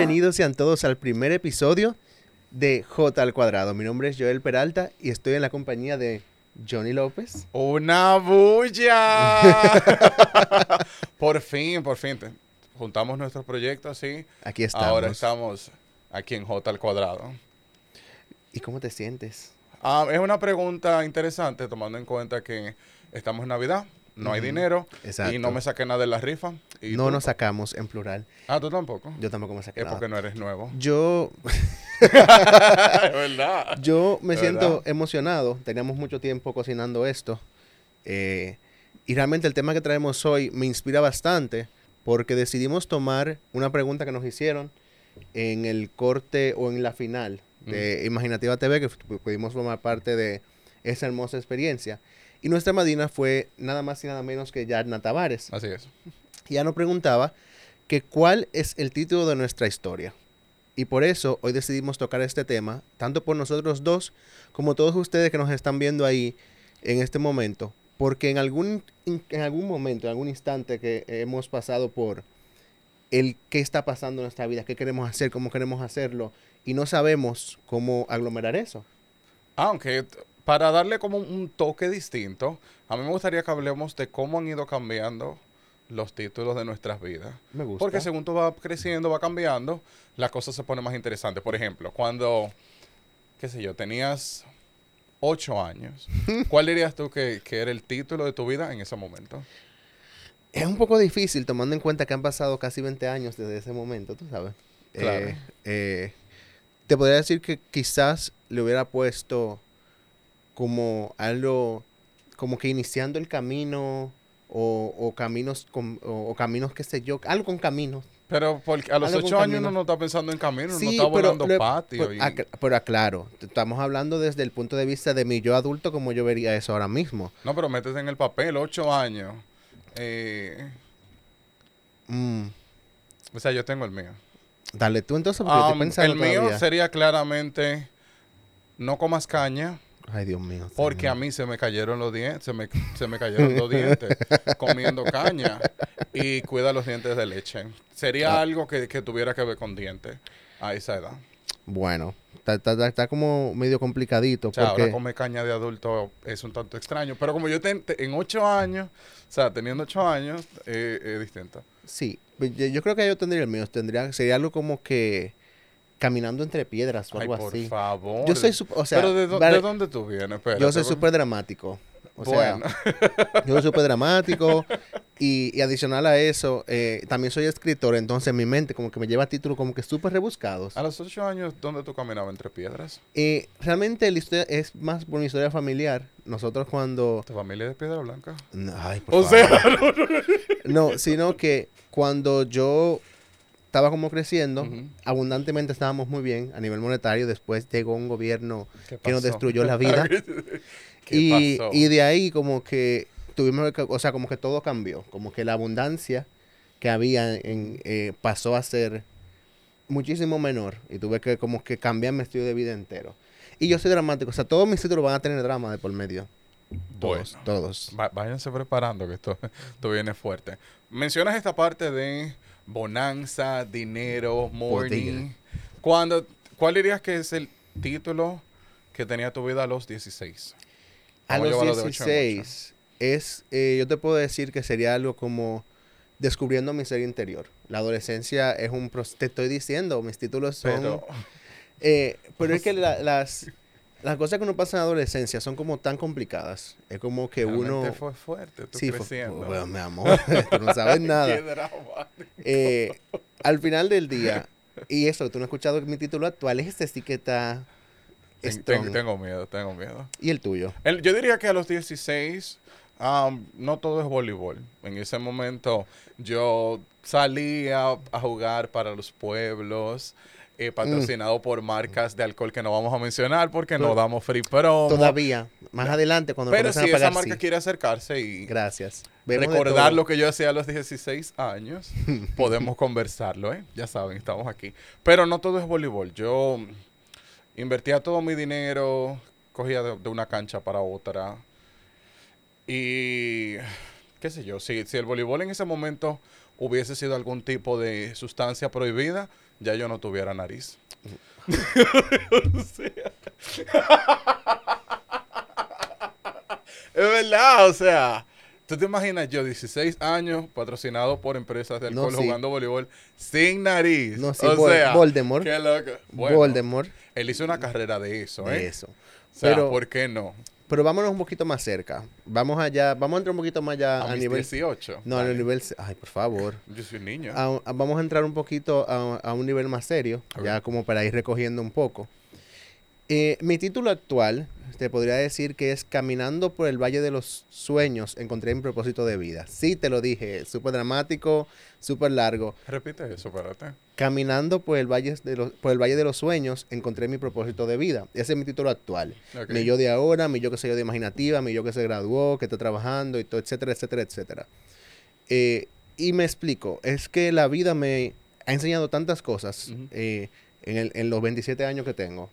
Bienvenidos sean todos al primer episodio de J al cuadrado. Mi nombre es Joel Peralta y estoy en la compañía de Johnny López. ¡Una bulla! por fin, por fin. juntamos nuestros proyectos, sí. Aquí estamos. Ahora estamos aquí en J al cuadrado. ¿Y cómo te sientes? Ah, es una pregunta interesante tomando en cuenta que estamos en Navidad, no hay dinero exacto. y no me saqué nada de la rifa. ¿Y No nos sacamos en plural. Ah, tú tampoco. Yo tampoco me saqué Es nada. porque no eres nuevo. Yo, es verdad. yo me ¿De siento verdad? emocionado. Teníamos mucho tiempo cocinando esto. eh, y realmente el tema que traemos hoy me inspira bastante porque decidimos tomar una pregunta que nos hicieron en el corte o en la final de Imaginativa TV, que pudimos formar parte de esa hermosa experiencia. Y nuestra madrina fue nada más y nada menos que Yarna Tavares. Así es. Y ella nos preguntaba que cuál es el título de nuestra historia. Y por eso hoy decidimos tocar este tema, tanto por nosotros dos como todos ustedes que nos están viendo ahí en este momento, porque en algún, en algún momento, en algún instante que hemos pasado por el qué está pasando en nuestra vida, qué queremos hacer, cómo queremos hacerlo, y no sabemos cómo aglomerar eso. Aunque t- para darle como un toque distinto, a mí me gustaría que hablemos de cómo han ido cambiando los títulos de nuestras vidas. Me gusta. Porque según tú vas creciendo, va cambiando, la cosa se pone más interesante. Por ejemplo, cuando, qué sé yo, tenías ocho años, ¿cuál dirías tú que, que era el título de tu vida en ese momento? Es un poco difícil tomando en cuenta que han pasado casi 20 años desde ese momento, tú sabes. Claro. Eh, eh, te podría decir que quizás le hubiera puesto como algo, como que iniciando el camino o, o caminos, con- o, o caminos, qué sé yo, algo con caminos. Pero porque a los Algo ocho años camino. uno no está pensando en camino, Sí, no está pero volando patio. Pero, y- ac- pero aclaro, estamos hablando desde el punto de vista de mi yo adulto como yo vería eso ahora mismo. No, pero métete en el papel, ocho años. Eh, Mm, o sea, yo tengo el mío. dale tú entonces, porque yo Um, pensando el mío todavía. sería claramente no comas caña Ay, Dios mío. porque señor. a mí se me cayeron los dientes, se me, se me cayeron los dientes comiendo caña y cuida los dientes de leche. Sería Ah. algo que, que tuviera que ver con dientes a esa edad. Bueno, está, está- está- como medio complicadito O sea, porque ahora comer caña de adulto es un tanto extraño, pero como yo ten- te- en ocho años, o sea, teniendo ocho años, eh, es distinto. sí, yo, yo creo que yo tendría el mío, tendría sería algo como que caminando entre piedras o Ay, algo por así. favor. Yo soy, sup- o sea, pero de, dó- vale, ¿de dónde tú vienes? Espérate, yo soy súper dramático. O sea, yo soy súper dramático y, y adicional a eso, eh, también soy escritor, entonces mi mente como que me lleva títulos como que súper rebuscados. a los ocho años, ¿dónde tú caminabas entre piedras? Eh, realmente la historia es más por mi historia familiar. Nosotros cuando... ¿Tu familia es de Piedra Blanca? No, Ay, por O favor. sea, No, sino que cuando yo estaba como creciendo, abundantemente estábamos muy bien a nivel monetario. Después llegó un gobierno ¿Qué que nos destruyó la vida. ¿Qué y, pasó? y de ahí como que tuvimos, que- o sea, como que todo cambió. Como que la abundancia que había en, eh, pasó a ser muchísimo menor. Y tuve que como que cambiar mi estilo de vida entero. Y yo soy dramático. O sea, todos mis títulos van a tener drama de por medio. Todos, Bueno. todos. Váyanse preparando que esto, esto viene fuerte. Mencionas esta parte de bonanza, dinero, morning. Cuando, ¿Cuál dirías que es el título que tenía tu vida a los 16? A los llevarlo de ocho en ocho. 16 es, eh, yo te puedo decir que sería algo como descubriendo mi ser interior. La adolescencia es un proceso, te estoy diciendo, mis títulos son... Pero, eh, pero es que la- las, las cosas que uno pasa en la adolescencia son como tan complicadas. Es como que realmente uno... fue fuerte, tú Sí, fue- creciendo. bueno, mi amor, tú no sabes Qué nada. dramático. Eh, al final del día, y eso, tú no has escuchado mi título actual, es este sí que está... Ten- ten- tengo miedo, tengo miedo. Y el tuyo. El- yo diría que a los 16, am, no todo es voleibol. En ese momento yo salía a jugar para los pueblos, eh, patrocinado por marcas de alcohol que no vamos a mencionar porque no Pero- damos free promo. Todavía, más adelante, cuando Pero si a esa marca sí. quiere acercarse y Gracias. Vemos recordar lo que yo hacía a los 16 años, podemos conversarlo, ¿eh? Ya saben, estamos aquí. Pero no todo es voleibol. Yo invertía todo mi dinero, cogía de, de una cancha para otra. Y qué sé yo, si, si el voleibol en ese momento hubiese sido algún tipo de sustancia prohibida, ya yo no tuviera nariz. O sea. es verdad, o sea. ¿Tú te imaginas yo, 16 años, patrocinado por empresas de No, alcohol, sí. jugando voleibol, sin nariz? No, sí, o Vol- sea, Voldemort. Qué loco. Bueno, Voldemort. Él hizo una carrera de eso, ¿eh? de eso. O sea, Pero- ¿por qué no? Pero vámonos un poquito más cerca. Vamos allá, vamos a entrar un poquito más allá A, a, mis nivel... 18. No, a Dale. nivel... Ay, por favor. Yo soy un niño. A- a- vamos a entrar un poquito a, a un nivel más serio, ya como para ir recogiendo un poco. Eh, mi título actual, te podría decir que es Caminando por el Valle de los Sueños, encontré mi propósito de vida. Sí, te lo dije, súper dramático, súper largo. Repite eso, espérate. Caminando por el, valle de los, por el Valle de los Sueños, encontré mi propósito de vida. Ese es mi título actual. Ok. Mi yo de ahora, mi yo que soy yo de imaginativa, mi yo que se graduó, que está trabajando, y todo, etcétera, etcétera, etcétera. Eh, y me explico, es que la vida me ha enseñado tantas cosas eh, en, el- en los 27 años que tengo.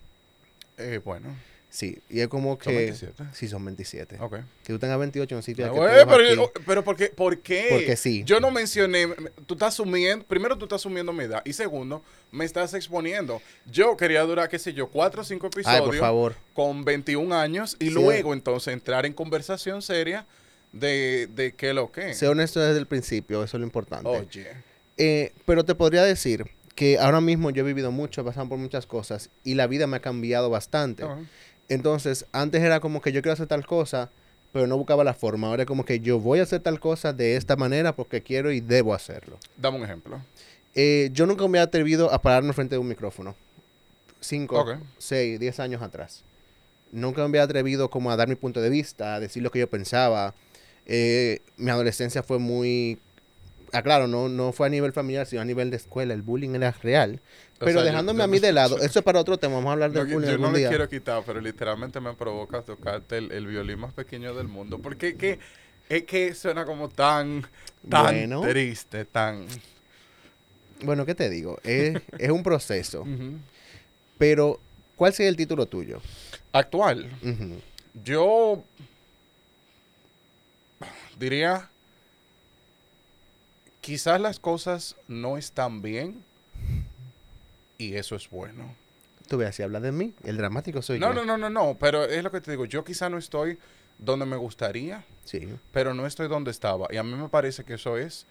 Eh, bueno, Sí, y es como que... son 27. Sí, son 27. Ok. Que tú tengas 28 no significa Ah, que estemos pero, aquí. pero ¿por qué? ¿por qué? Porque sí. Yo no mencioné, tú estás asumiendo, primero tú estás asumiendo mi edad y segundo, me estás exponiendo. Yo quería durar, qué sé yo, cuatro o cinco Ay, episodios por favor. con 21 años y Sí. luego entonces entrar en conversación seria de, de qué lo que. Sé honesto desde el principio, eso es lo importante. Oye, Eh, pero te podría decir que ahora mismo yo he vivido mucho, he pasado por muchas cosas y la vida me ha cambiado bastante. Entonces, antes era como que yo quiero hacer tal cosa, pero no buscaba la forma. Ahora es como que yo voy a hacer tal cosa de esta manera porque quiero y debo hacerlo. dame un ejemplo. Eh, yo nunca me había atrevido a pararme frente de un micrófono. Cinco, Ok. seis, diez años atrás. Nunca me había atrevido como a dar mi punto de vista, a decir lo que yo pensaba. Eh, mi adolescencia fue muy... Ah, claro, no, no fue a nivel familiar, sino a nivel de escuela. El bullying era real. O Pero sea, dejándome yo a mí de lado, eso es para otro tema. Vamos a hablar del bullying yo no algún día. quiero quitar, pero literalmente me provoca tocarte el, el violín más pequeño del mundo. Porque es que, es que suena como tan, tan Bueno. triste, tan... Bueno, ¿qué te digo? Es, es un proceso. Pero, ¿cuál sería el título tuyo? Actual. Yo diría, quizás las cosas no están bien y eso es bueno. Tú ves, si hablas de mí, el dramático soy No, yo. no, no, no, no, pero es lo que te digo, yo quizás no estoy donde me gustaría, Sí. pero no estoy donde estaba. Y a mí me parece que eso es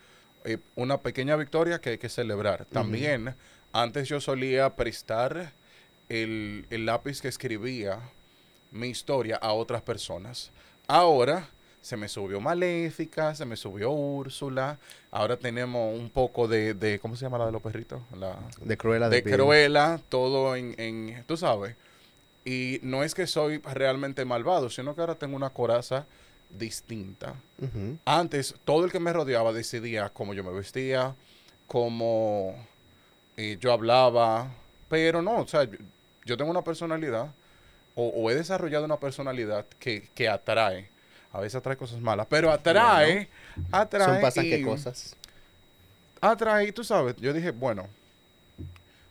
eh, una pequeña victoria que hay que celebrar. También, antes yo solía prestar el, el lápiz que escribía mi historia a otras personas. Ahora se me subió Maléfica, se me subió Úrsula. Ahora tenemos un poco de, de ¿cómo se llama la de los perritos? La, De Cruella de Vil. Cruella, todo en, en, tú sabes. Y no es que soy realmente malvado, sino que ahora tengo una coraza distinta. Antes, todo el que me rodeaba decidía cómo yo me vestía, cómo eh, yo hablaba, pero no, o sea, yo, yo tengo una personalidad, o, o he desarrollado una personalidad que, que atrae. A veces atrae cosas malas, pero atrae, atrae. Son pasan qué cosas. atrae, tú sabes, yo dije, bueno,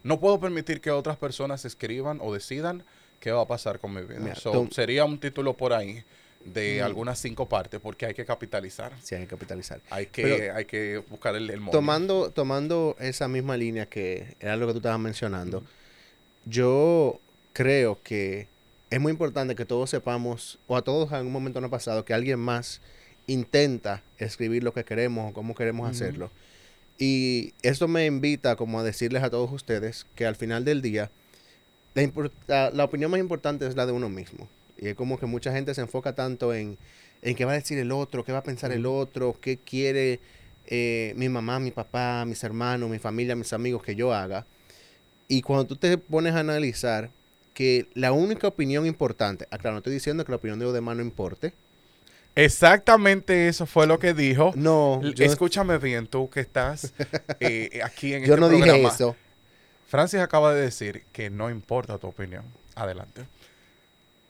no puedo permitir que otras personas escriban o decidan qué va a pasar con mi vida. Mira, So, tú- sería un título por ahí de Mm. algunas cinco partes porque hay que capitalizar. Sí, hay que capitalizar. Hay que, Pero- hay que buscar el, el money. Tomando, tomando esa misma línea que era lo que tú estabas mencionando, yo creo que es muy importante que todos sepamos, o a todos en algún momento no ha pasado, que alguien más intenta escribir lo que queremos o cómo queremos hacerlo. Y esto me invita como a decirles a todos ustedes que al final del día, la, opinión más importante es la de uno mismo. Y es como que mucha gente se enfoca tanto en, en qué va a decir el otro, qué va a pensar el otro, qué quiere eh, mi mamá, mi papá, mis hermanos, mi familia, mis amigos que yo haga. Y cuando tú te pones a analizar que la única opinión importante, ah, claro, no estoy diciendo que la opinión de los demás no importe. Exactamente eso fue lo que dijo. No, yo, Escúchame bien, tú que estás eh, aquí en yo este no dije eso. Francis acaba de decir que no importa tu opinión. Adelante.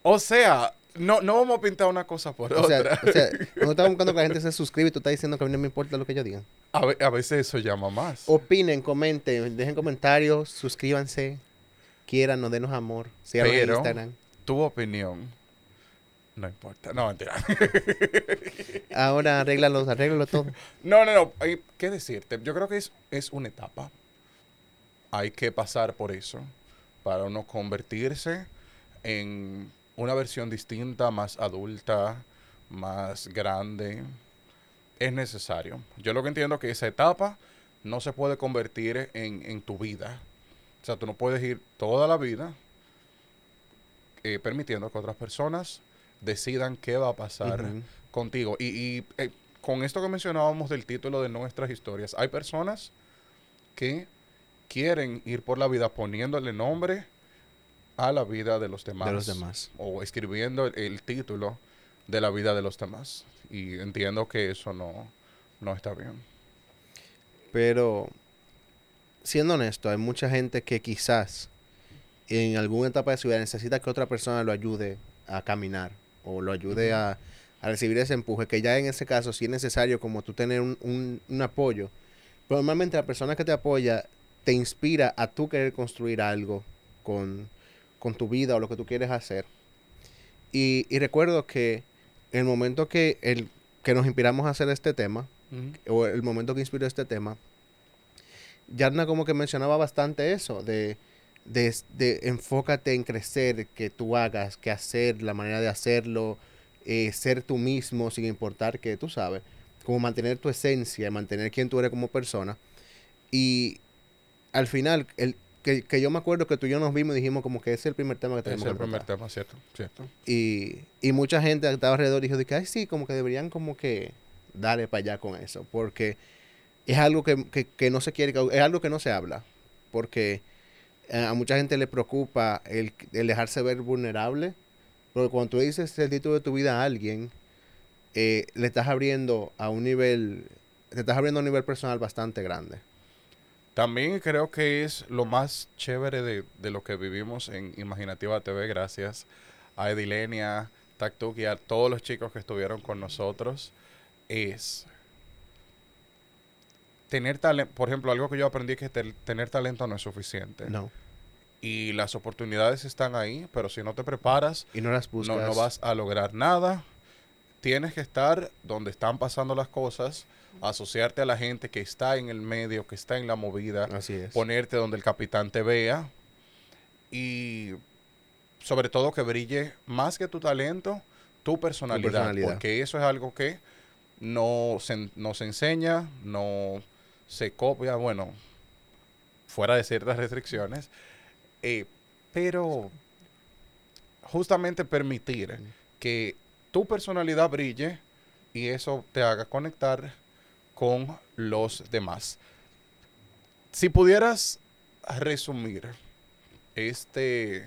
O sea, no, no vamos a pintar una cosa por O sea, otra. o sea, cuando estás buscando que la gente se suscriba y tú estás diciendo que a mí no me importa lo que yo diga. a veces eso llama más. Opinen, comenten, dejen comentarios, suscríbanse, quieran, nos denos amor. Síganos en Pero- Instagram. tu opinión no importa. No, mentira. Ahora arréglalo, arréglalo todo. No, no, no. hay- ¿Qué decirte? Yo creo que es, es una etapa. hay que pasar por eso para uno convertirse en una versión distinta, más adulta, más grande. Es necesario. Yo lo que entiendo es que esa etapa no se puede convertir en, en tu vida. O sea, tú no puedes ir toda la vida eh, permitiendo que otras personas decidan qué va a pasar contigo. Y, y, eh, con esto que mencionábamos del título de nuestras historias, hay personas que quieren ir por la vida poniéndole nombre a la vida de los demás. De los demás. O escribiendo el, el título de la vida de los demás. Y entiendo que eso no, no está bien. Pero, siendo honesto, hay mucha gente que quizás en alguna etapa de su vida necesita que otra persona lo ayude a caminar o lo ayude a, a recibir ese empuje, que ya en ese caso sí es necesario como tú tener un, un- un apoyo. Pero normalmente la persona que te apoya te inspira a tú querer construir algo con, con tu vida o lo que tú quieres hacer. Y, y recuerdo que en el momento que, el, que nos inspiramos a hacer este tema, o el momento que inspiró este tema, Yarna como que mencionaba bastante eso, de, de, de enfócate en crecer, que tú hagas, que hacer, la manera de hacerlo, eh, ser tú mismo sin importar que tú sabes, como mantener tu esencia, mantener quién tú eres como persona. Y al final, el, que, que yo me acuerdo que tú y yo nos vimos y dijimos como que ese es el primer tema que tenemos es el que primer tema, ¿cierto? ¿cierto? Y, y mucha gente que estaba alrededor dijo de que, ay, sí, como que deberían como que darle para allá con eso, porque es algo que, que- que no se quiere, es algo que no se habla, porque eh, a mucha gente le preocupa el, el dejarse ver vulnerable, porque cuando tú dices el título de tu vida a alguien, eh, le estás abriendo a un nivel, te estás abriendo a un nivel personal bastante grande. También creo que es lo más chévere de, de lo que vivimos en Imaginativa TV, gracias a Edilenia, Taktuk y a todos los chicos que estuvieron con nosotros, es tener talento. Por ejemplo, algo que yo aprendí es que tener talento no es suficiente. No. Y las oportunidades están ahí, pero si no te preparas, Y no las no, buscas. no vas a lograr nada. Tienes que estar donde están pasando las cosas, asociarte a la gente que está en el medio, que está en la movida, Así es. ponerte donde el capitán te vea y sobre todo que brille más que tu talento, tu personalidad, personalidad. porque eso es algo que no se, no se enseña, no se copia, bueno, fuera de ciertas restricciones, eh, pero justamente permitir que tu personalidad brille y eso te haga conectar con los demás. Si pudieras resumir este,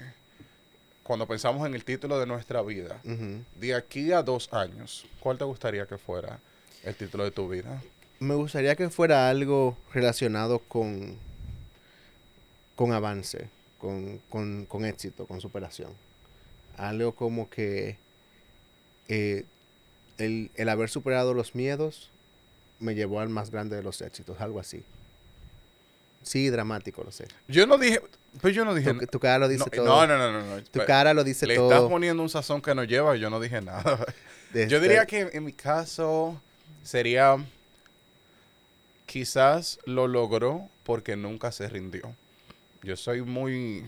cuando pensamos en el título de nuestra vida, de aquí a dos años, ¿cuál te gustaría que fuera el título de tu vida? Me gustaría que fuera algo relacionado con, con avance, con, con- con éxito, con superación. Algo como que eh, el, el haber superado los miedos me llevó al más grande de los éxitos, algo así. Sí, dramático, lo sé. Yo no dije, pues yo no dije Tu, tu cara lo dice no, todo. no, no, no, no, no. Tu Pe- cara lo dice Le estás todo. poniendo un sazón que no lleva y yo no dije nada. Yo este- diría que en mi caso sería quizás lo logró porque nunca se rindió. Yo soy muy,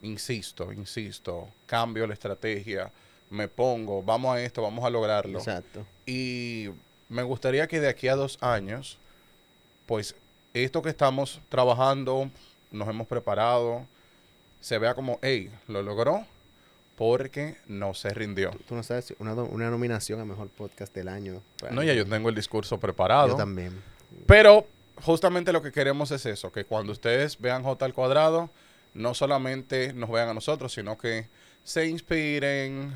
insisto, insisto, cambio la estrategia, me pongo, vamos a esto, vamos a lograrlo. Exacto. Y me gustaría que de aquí a dos años, pues esto que estamos trabajando, nos hemos preparado, se vea como, hey, lo logró porque no se rindió. Tú no sabes, una, una nominación a Mejor Podcast del Año. No, ya yo tengo el discurso preparado. Yo también. Pero justamente lo que queremos es eso, que cuando ustedes vean J al cuadrado, no solamente nos vean a nosotros, sino que se inspiren,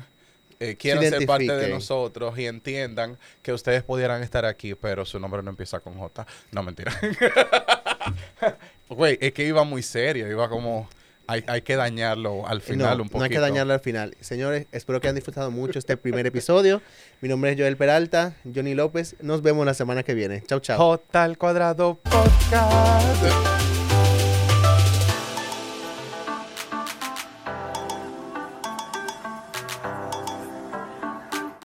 eh, quieran ser parte de nosotros y entiendan que ustedes pudieran estar aquí, pero su nombre no empieza con J. No, mentira. Güey, es que iba muy serio, iba como... Hay, hay que dañarlo al final no, un poquito. no hay que dañarlo al final. Señores, espero que hayan disfrutado mucho este primer episodio. Mi nombre es Joel Peralta, Johnny López. Nos vemos la semana que viene. Chao, chao. J al cuadrado podcast.